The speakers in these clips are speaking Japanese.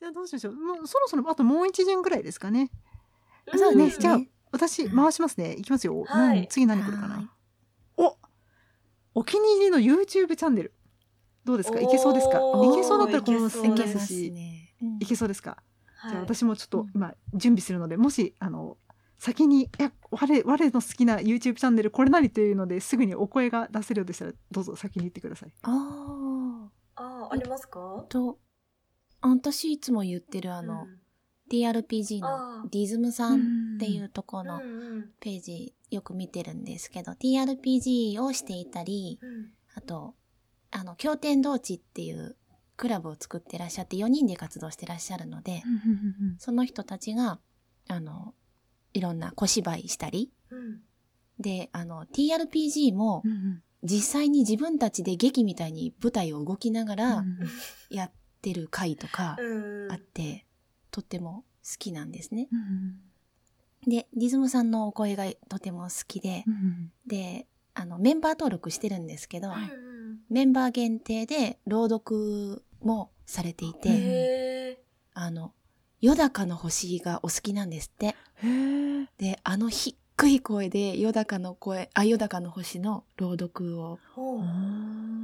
じゃあどうしましょう。もうそろそろあともう一巡ぐらいですかね。うんそうね。じゃあ私回しますね。いきますよ。はいうん次何来るかはいな。おお気に入りの YouTube チャンネル。どうですか？いけそうですか？いけそうだったらこのいけそうね。うんいけそうですか？はいじゃあ私もちょっとうん今準備するので、もしあの先に「いや我我の好きな YouTube チャンネルこれ何?」というのですぐにお声が出せるようでしたらどうぞ先に言ってください。ああーありますか？あ。と、私いつも言ってるあの、TRPG あーのディズムさんっていうところのうんうん。ページよく見てるんですけど、TRPG をしていたり、うん。あと、あの、経典同地っていうクラブを作ってらっしゃって4人で活動してらっしゃるので、その人たちが、あの、いろんな小芝居したり、うん。で、あの、TRPG も実際に自分たちで劇みたいに舞台を動きながらやってる回とかうん。あって、とっても好きなんですね。で、リズムさんのお声がとても好きで、で、あの、メンバー登録してるんですけど、メンバー限定で朗読もされていて、あの、よだかの星がお好きなんですって。で、あの低い声でよだかの声、あ、よだかの星の朗読を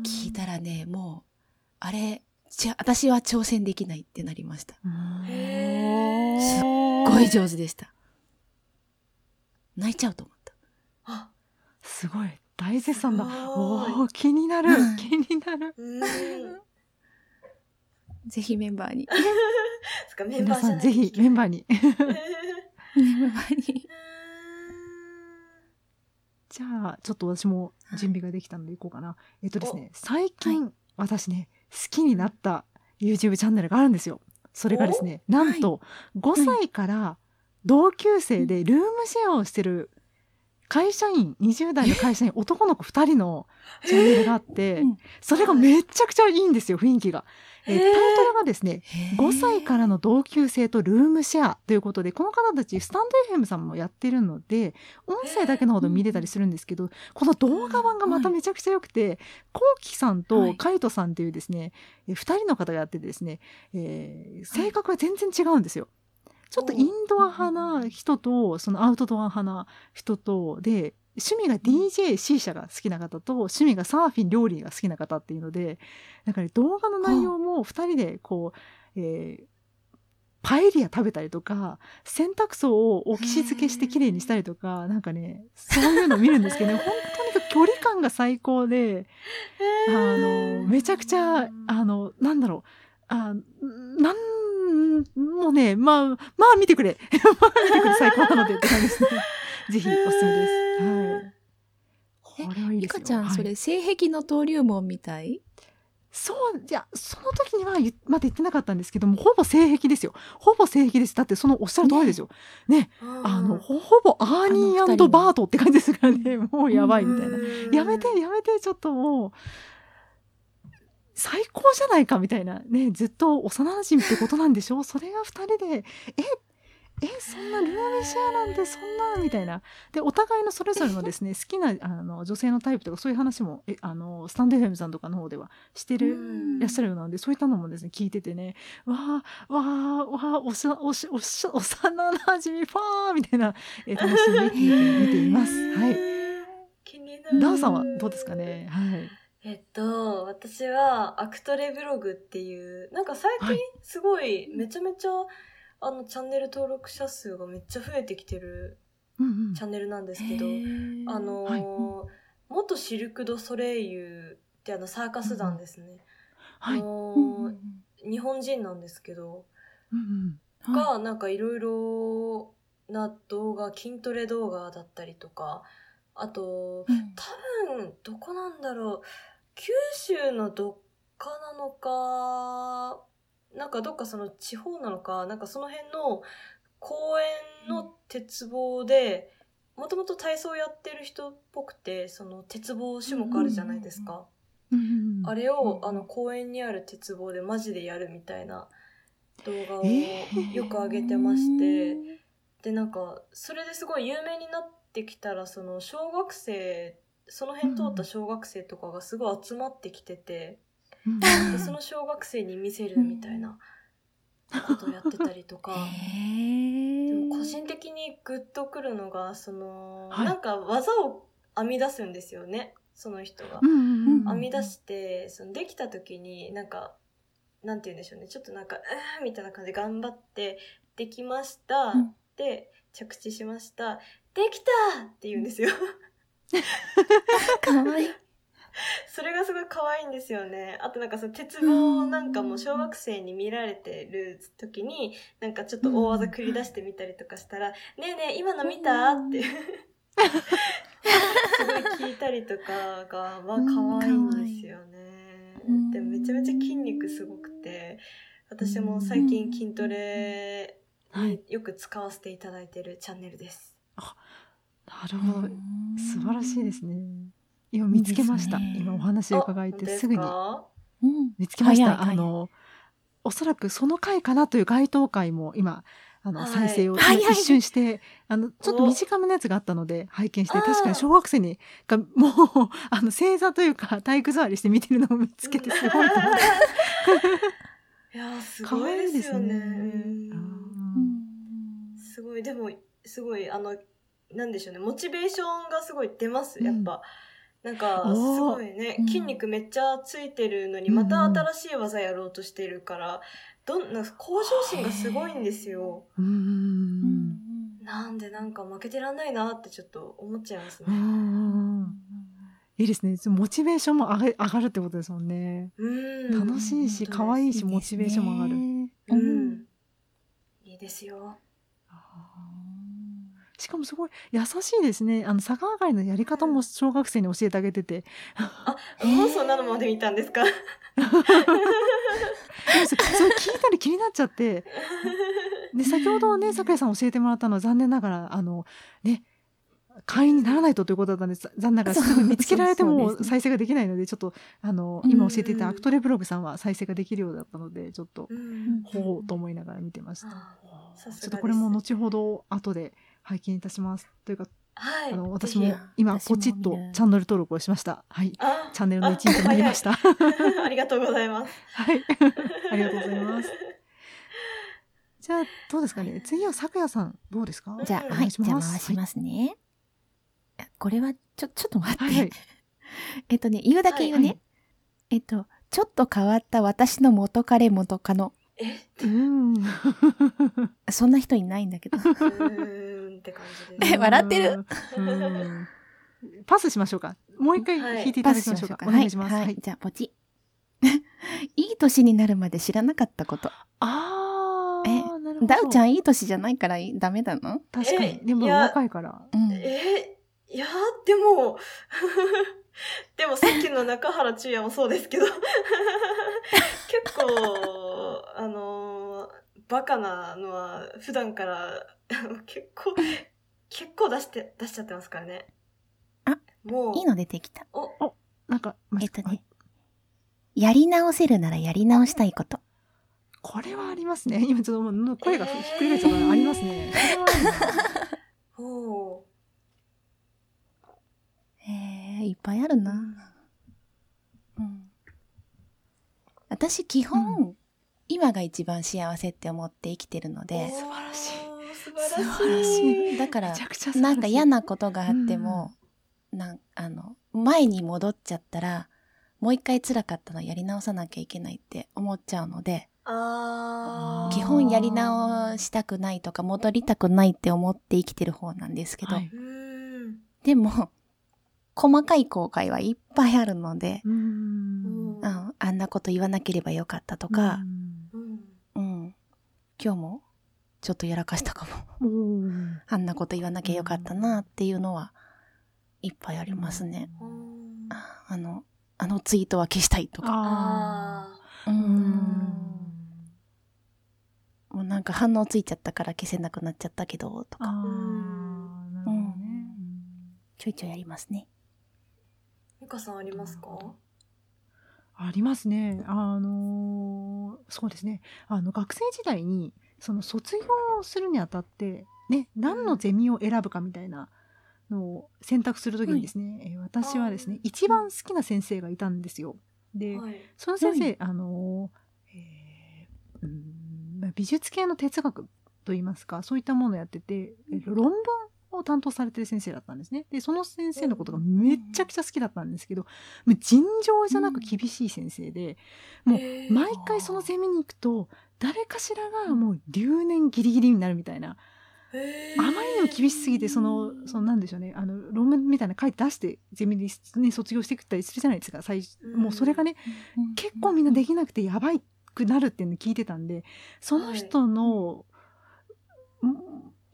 聞いたらね、もう、あれ、じゃ、私は挑戦できないってなりました。すっごい上手でした。泣いちゃうと思った。あすごい大絶賛だ。おお気になるうん気になる。うんぜひメンバーに。皆さんぜひメンバーに。メンバーに。じゃあちょっと私も準備ができたのでいこうかな。えっとですね最近、私ね好きになった YouTube チャンネルがあるんですよ。それがですねなんと5歳から同級生でルームシェアをしてる会社員20代の会社員男の子2人のチャンネルがあってうんそれがめちゃくちゃいいんですよ雰囲気が。えータイトルがですね5歳からの同級生とルームシェアということでこの方たちスタンド FM さんもやってるので音声だけのほど見れたりするんですけどこの動画版がまためちゃくちゃ良くてこうきさんとカイトさんっていうですね2人の方がやっててですね、えー性格が全然違うんですよ。ちょっとインドア派な人とそのアウトドア派な人とで趣味が DJ、C 社が好きな方と趣味がサーフィン料理が好きな方っていうのでなんかね動画の内容も2人でこう、えーパエリア食べたりとか洗濯槽を置きし付けしてきれいにしたりとかなんかねそういうのを見るんですけどね 本当に距離感が最高であのめちゃくちゃあのなんだろうあなんもうねまあまあ見てくれ。まあ見てくれ最高なので。って感じですねぜひおすすめです。はい。これはいいですよ。リカちゃん、はい。それ性癖の登竜門みたい？そういやその時には言まだ言ってなかったんですけどもほぼ性癖ですよ。ほぼ性癖です。だってそのおっしゃる通りですよ。ね。あのほほぼアーニーバートって感じですからね。もうやばいみたいな。うん。やめてやめてちょっともう最高じゃないかみたいなねずっと幼馴染ってことなんでしょ？それが2人でええそんなルームシェアなんてそんなみたいなでお互いのそれぞれのですね 好きなあの女性のタイプとかそういう話もえあのスタンド FM さんとかの方ではしてるいらっしゃるようなのでそういったのもですね聞いててねわあわあわあおしゃおしおし幼馴染ファーみたいな、えー楽しみ見ています。はい。気になるダーさんはどうですかね？はい。えっと、私はアクトレブログっていう、なんか最近はい。すごいめちゃめちゃ、あのチャンネル登録者数がめっちゃ増えてきてるうんうん。チャンネルなんですけど、あのーはい。元シルク・ド・ソレイユってあのサーカス団ですね。はい。あのうんー日本人なんですけど、うんうんがなんかいろいろな動画筋トレ動画だったりとかあとうん。多分どこなんだろう九州のどっかなのかなんかどっかその地方なのかなんかその辺の公園の鉄棒でもともと体操やってる人っぽくてその鉄棒種目あるじゃないですか。あれを、うんあの公園にある鉄棒でマジでやるみたいな動画をえーよく上げてまして、でなんかそれですごい有名になってきたらその小学生その辺通った小学生とかがすごい集まってきてて、うんでその小学生に見せるみたいなことをやってたりとか。へでも個人的にグッとくるのがその、はいなんか技を編み出すんですよねその人が。編み出してそのできた時になんかなんて言うんでしょうねちょっとなんか「うー」みたいな感じで頑張って「できました」うんで着地しました「できた!」って言うんですよ。かわいい。それがすごい可愛いんですよね。あとなんかその鉄棒なんかも小学生に見られてる時に、なんかちょっと大技繰り出してみたりとかしたら、ねえねえ、今の見た？って。すごい聞いたりとかが、まあ可愛いんですよねうん。でもめちゃめちゃ筋肉すごくて、私も最近筋トレによく使わせていただいてるチャンネルです。なるほど。素晴らしいですね。今見つけましたね。今お話を伺えあ本当ですてすぐに見つけました。早いあの、おそらくその回かなという該当回も今、あの、はい。再生を一瞬して、あの、ちょっと短めのやつがあったので拝見して、確かに小学生に、がもう、あの、正座というか体育座りして見てるのを見つけてすごいと思って。いやーす可ごいですすよね。すごい。でもすごいあのなんでしょうね。モチベーションがすごい出ます。やっぱ、なんかすごいね。うん。筋肉めっちゃついてるのにうんまた新しい技やろうとしてるからどんな向上心がすごいんですよ。うん。ううんん。なんでなんか負けてらんないなってちょっと思っちゃいますうねん。いいですね。モチベーションも上が上がるってことですもんね。うん。楽しいし、うん可愛いし、モチベーションも上がる。うん。いいですよしかもすごい優しいですね。あの、逆上がりのやり方も小学生に教えてあげてて。あもうそんなのまで見たんですか？そそれ聞いたり気になっちゃって。で、先ほどね、桜井さん教えてもらったのは残念ながら、あの、ね、会員にならないとということだったんです。残念ながらすぐ見つけられても再生ができないので、ちょっと、あの、うん今教えていたアクトレブログさんは再生ができるようだったので、ちょっと、うんほうと思いながら見てました。ちょっとこれも後ほど後で拝見いたします。というか、はいあの、私も今ポチッとチャンネル登録をしました。はい。あチャンネルの一員となりました。あ りがとうございます。はい。ありがとうございます。じゃあ、どうですかね。次は咲夜さん、どうですか？じゃあ、おはい、願いしじゃあます回しますね。これは、ちょ、ちょっと待って。はいはい。えっとね、言うだけ言うね。はいえっと、ちょっと変わった私の元彼元カノ。え、うーん。そんな人いないんだけど。って感じです。え笑ってる？パスしましょうか。もう一回はい弾いていただきましょうか。お願いします。は、はいい。じゃあ、ポチ。いい年になるまで知らなかったこと。あー、えなるほど。ダウちゃんいい年じゃないからいダメなの？確かえに。でも若いから。うん。えいやーでも、でもさっきの中原中也もそうですけど、結構、あのーバカなのは普段から 結構、結構出して、出しちゃってますからね。あ、もう、いいの出てきた。お、なんか、まえっとはいね。やり直せるならやり直したいこと。これはありますね。今ちょっともう声がひっくり返っちゃったからありますね。これはあるな おへえ、いっぱいあるな。うん。私、基本、今が一番幸せって思って生きてるので、素晴らしいおー素晴らしい。だからなんか嫌なことがあっても、なんあの、前に戻っちゃったら、もう一回辛かったのやり直さなきゃいけないって思っちゃうので、基本やり直したくないとか戻りたくないって思って生きてる方なんですけど、はい。でも、細かい後悔はいっぱいあるので、あんなこと言わなければよかったとか、うん。うん、今日もちょっとやらかしたかも。あんなこと言わなきゃよかったなっていうのはいっぱいありますね。うんああの、あのツイートは消したいとか。もうなんか反応ついちゃったから消せなくなっちゃったけど、とか、うんなるほどね。ちょいちょいやりますね。ミカさんありますか？ありますね。あのーそうですね。あの、学生時代に、その卒業するにあたって、ね、何のゼミを選ぶかみたいなのを選択するときにですね、えー私はですね、一番好きな先生がいたんですよ。で、はい。その先生、あのーえーうんま美術系の哲学といいますかそういったものをやってて、えっと論文を担当されてる先生だったんですね。でその先生のことがめっちゃくちゃ好きだったんですけど、もう尋常じゃなく厳しい先生で、もう毎回そのゼミに行くと誰かしらがもう留年ギリギリになるみたいな。あまりにも厳しすぎてそのそのなんでしょうねあの論文みたいな書いて出してゼミに、ね、卒業していくったりするじゃないですか最もうそれがね、結構みんなできなくてやばいくなるっていうのを聞いてたんでその人の、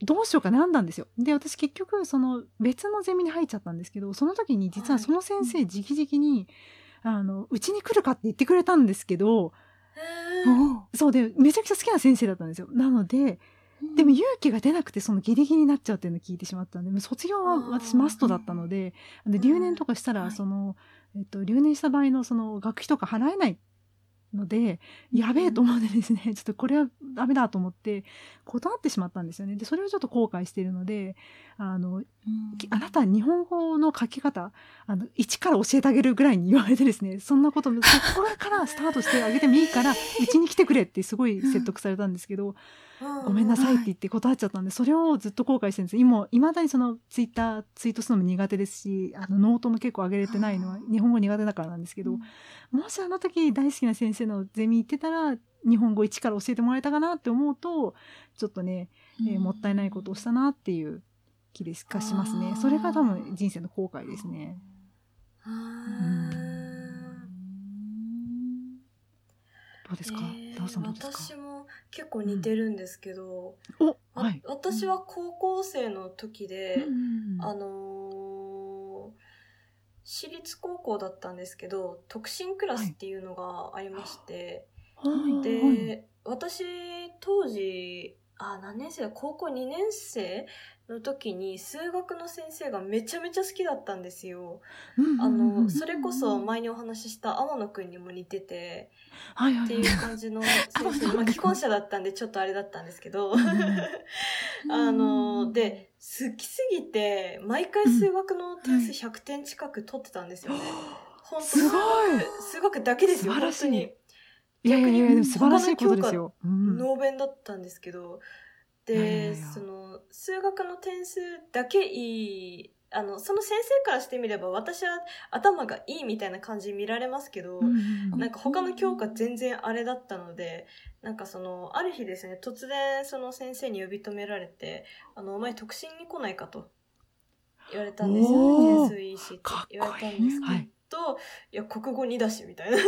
どうしようか悩んだんですよ。で私結局その別のゼミに入っちゃったんですけどその時に実はその先生直々に「あのうちに来るか?」って言ってくれたんですけどそうでめちゃくちゃ好きな先生だったんですよ。なのででも勇気が出なくてそのギリギリになっちゃうっていうのを聞いてしまったんで卒業は私マストだったのでで留年とかしたらその、えっと、留年した場合のその学費とか払えないのでやべえと思ってですね ちょっとこれはダメだと思って断ってしまったんですよね。でそれをちょっと後悔しているのであの、あなた日本語の書き方あの一から教えてあげるぐらいに言われてですねそんなこと そこからスタートしてあげてもいいからうちに来てくれってすごい説得されたんですけど、ごめんなさいって言って断っちゃったんで、それをずっと後悔してるんです。今、いまだにそのツイッターツイートするのも苦手ですし、あのノートも結構上げれてないのは日本語苦手だからなんですけど、もしあの時大好きな先生のゼミ行ってたら、日本語一から教えてもらえたかなって思うと、ちょっとね、えー、もったいないことをしたなっていう気ですかしますね。それが多分人生の後悔ですね。どうですか、えー、私も結構似てるんですけど、うん。はい、私は高校生の時で、うん、あのー、私立高校だったんですけど特進クラスっていうのがありまして、はい、で、はい、私当時あ何年生だ？高校2年生の時に数学の先生がめちゃめちゃ好きだったんですよ。あのそれこそ前にお話しした天野くんにも似てて、っていう感じの先生、まあ、既婚者だったんでちょっとあれだったんですけどあので好きすぎて毎回数学の点数100点近く取ってたんですよね。本当すごい数学だけですよ本当に。逆に素晴らしいことですよ。ノーベンだったんですけど。で、その数学の点数だけいいあのその先生からしてみれば私は頭がいいみたいな感じに見られますけど、うん、なんか他の教科全然あれだったのでなんかそのある日ですね突然その先生に呼び止められて「あのお前特進に来ないか」と言われたんですよね点数いいしって言われたんですけど、はい、いや国語2だしみたいな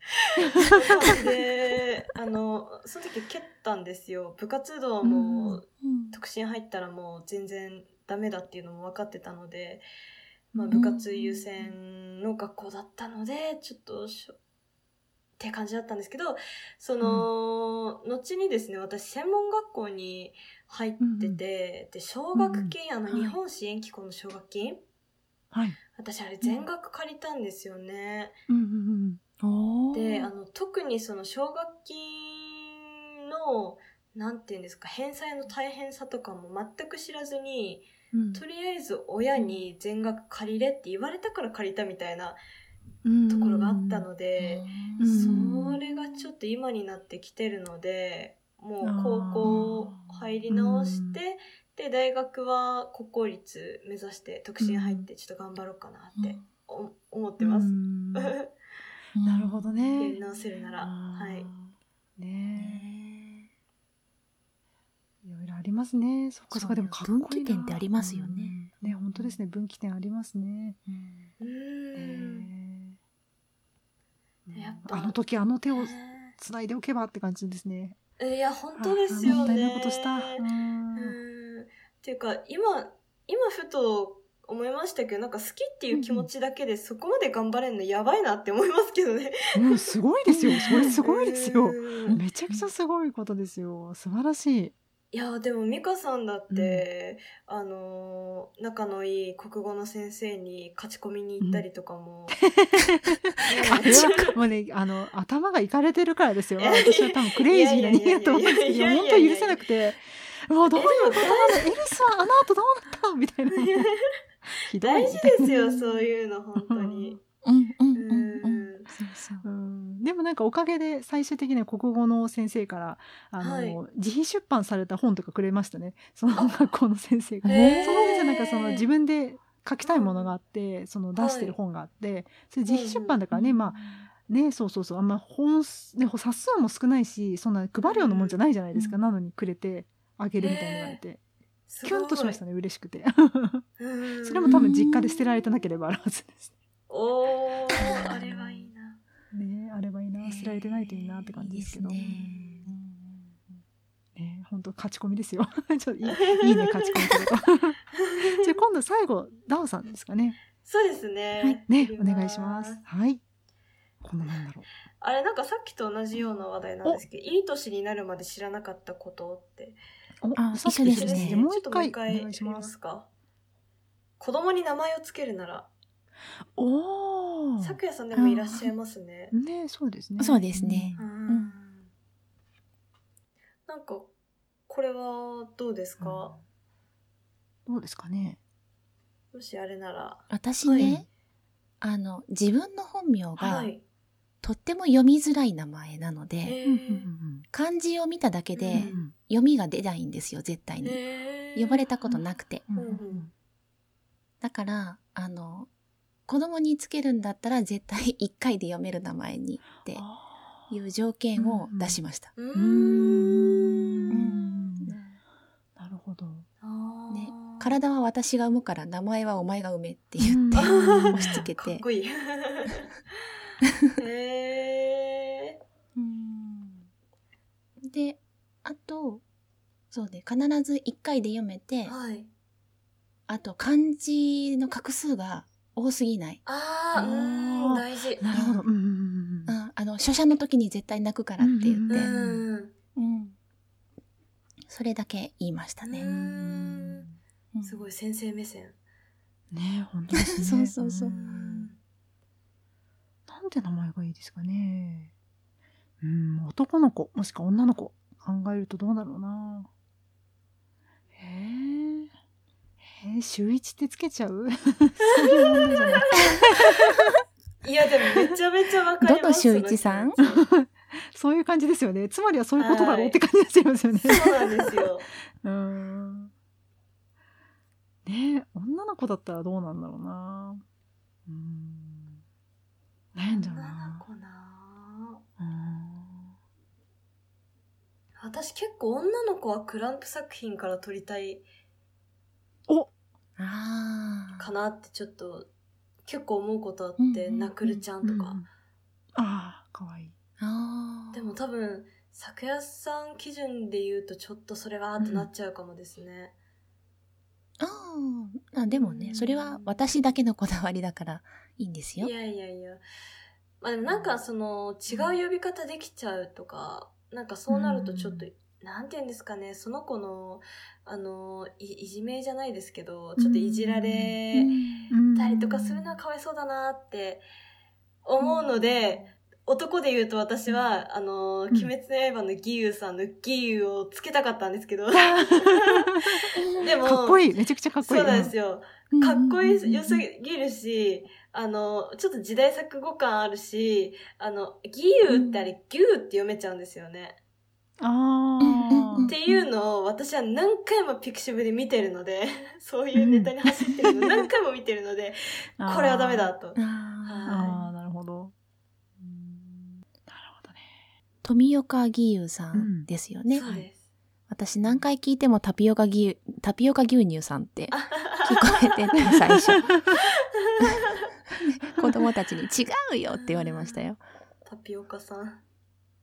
であのその時蹴ったんですよ。部活動も特進入ったらもう全然ダメだっていうのも分かってたので、まあ、部活優先の学校だったのでちょっとって感じだったんですけどその、うん、後にですね私専門学校に入ってて、で奨学金、あの日本支援機構の奨学金、はい、私あれ全額借りたんですよね。うんうんうんであの特にその奨学金のなんて言うんですか返済の大変さとかも全く知らずに、うん、とりあえず親に全額借りれって言われたから借りたみたいなところがあったので、うん、それがちょっと今になってきてるのでもう高校入り直して、で大学は国公立目指して特進入ってちょっと頑張ろうかなって思ってます。なるほどね。やり直せるなら。はい。ねいろいろありますね。そっかそっか、でもかっこいい分岐点ってありますよね。ね、本当ですね。分岐点ありますね。うん。やっぱあの時あの手をつないでおけばって感じですね。いや、本当ですよね。もったいなことした。うん。っていうか、今、今ふと思いましたけどなんか好きっていう気持ちだけでそこまで頑張れるのやばいなって思いますけどね。うん、すごいですよ。それすごいですよ。めちゃくちゃすごいことですよ。素晴らしい。いやでも美香さんだって、うん、あの仲のいい国語の先生に勝ち込みに行ったりとかも、うん、もうねあの頭がいかれてるからですよ私は多分クレイジーな人間だと思うんですけど本当許せなくてもうどういうことなのエルスはあの後どうなったみたいな大事ですよ、そういうの、本当に。うんうんうんうん。そうそう。うん。んでもなんかおかげで最終的には国語の先生からあの、はい。自費出版された本とかくれましたね。その学校の先生が。その先生なんかその自分で書きたいものがあって、その出してる本があって、それ自費出版だからね、まあねそうそうそう。あんま本数ね冊数も少ないしそんな配るようなもんじゃないじゃないですか、うん。なのにくれてあげるみたいに言われて、キュンとしましたね嬉しくて。うん。それも多分実家で捨てられてなければあるはずです。おーあれはいいな。ねあればいいな。捨てられてないといいなって感じですけど。いいですね。ね本当勝ち込みですよ。ちょっといいいいね勝ち込みすると じゃあ今度最後ダオさんですかね。そうですね、はい。ねお願いします。はい。このなんだろう。あれなんかさっきと同じような話題なんですけどいい年になるまで知らなかったことっておあさっき一緒ですね。もう一回お願いしますか。子供に名前をつけるなら。おおさくやさんでもいらっしゃいますね。ねそうですね。そうですね。なんかこれはどうですか、どうですかね。もしあれなら。私ね、はい。あの自分の本名が、はいとっても読みづらい名前なので、漢字を見ただけで読みが出ないんですよ絶対に、呼ばれたことなくて。だからあの子供につけるんだったら絶対1回で読める名前にってあいう条件を出しました、なるほど。ね。体は私が産むから名前はお前が産めって言ってうん。押し付けかってこいいへえであとそうね必ず1回で読めてはい。あと漢字の画数が多すぎない、ああうーん大事。なるほど。うん。うん。うん。うん、あの書写の時に絶対泣くからって言って、ううん。んうん。それだけ言いましたね、すごい先生目線。ね本当ですね。そうそうそうんなんて名前がいいですかね。うん男の子もしくは女の子考えるとどうだろうな。へえへえ週一ってつけちゃう？そういう問題じゃないいやでもめちゃめちゃわかりますどの周一さん？そういう感じですよね。つまりはそういうことだろうって感じになっちゃい。ますよね、そうなんですよ。うーん。ねえ女の子だったらどうなんだろうな。うーん悩んじゃう女のな子な。うーん私結構女の子はクランプ作品から撮りたいお！ああかなってちょっと結構思うことあって、うんうんうんナクルちゃんとか、うんああかわいい。あー。でも多分昨夜さん基準で言うとちょっとそれはってなっちゃうかもですね、あー。あでもねそれは私だけのこだわりだからいいんですよ。いやいやいや。まあでもなんかその違う呼び方できちゃうとか、なんかそうなるとちょっと、なんて言うんですかねその子のあのいいじめじゃないですけどちょっといじられたりとかするのはかわいそうだなって思うので、男で言うと私は、あの、鬼滅の刃の義勇さんの義勇をつけたかったんですけど、でも、かっこいい。めちゃくちゃかっこいい。そうなんですよ。かっこいい良すいぎるし、あの、ちょっと時代錯誤感あるし、あの、義勇ってあれ、牛って読めちゃうんですよね。ああ っていうのを私は何回もピクシブで見てるので、そういうネタに走ってるの何回も見てるので、これはダメだと。あるほどうんなるほどね富岡義勇さんですよね、そうです。私何回聞いてもタピオカ牛タピオカ牛乳さんってあ聞こえてて最初。子供たちに「違うよ」って言われましたよ。タピオカさん。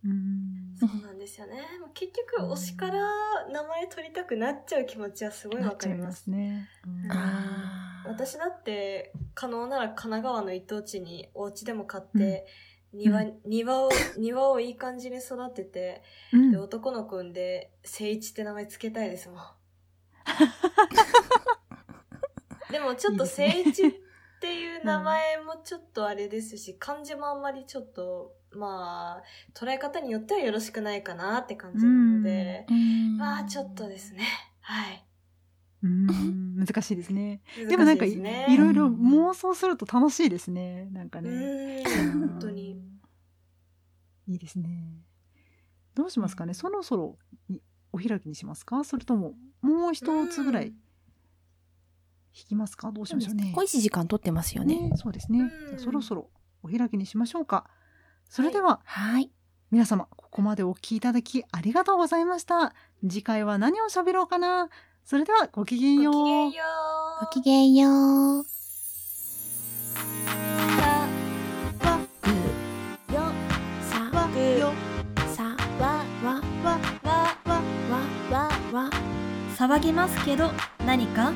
うん。そうなんですよね。結局推しから名前取りたくなっちゃう気持ちはすごいなわかりま。す。すね。うん。あー。私だって可能なら神奈川の一等地にお家でも買って、庭庭を庭をいい感じに育てて、うん。で男の子産んで誠一って名前つけたいですもん。でもちょっと誠一っていう名前もちょっとあれですし、漢字もあんまりちょっとまあ捉え方によってはよろしくないかなって感じなので、まあちょっとですね。はい。うん難しいですねでもなんかい,、いですね。いろいろ妄想すると楽しいですねなんかうね本当に。いいですね。どうしますかね。そろそろにお開きにしますか？それとももう一つぐらいうん弾きますか？どうしましょうね。小石時間取ってますよね。ねそうですね。そろそろお開きにしましょうか。それでは、はい。皆様ここまでお聞きいただきありがとうございました。次回は何を喋ろうかな？それではごきげんよう。ごきげんよう。ごきげんよう。騒ぎますけど何か？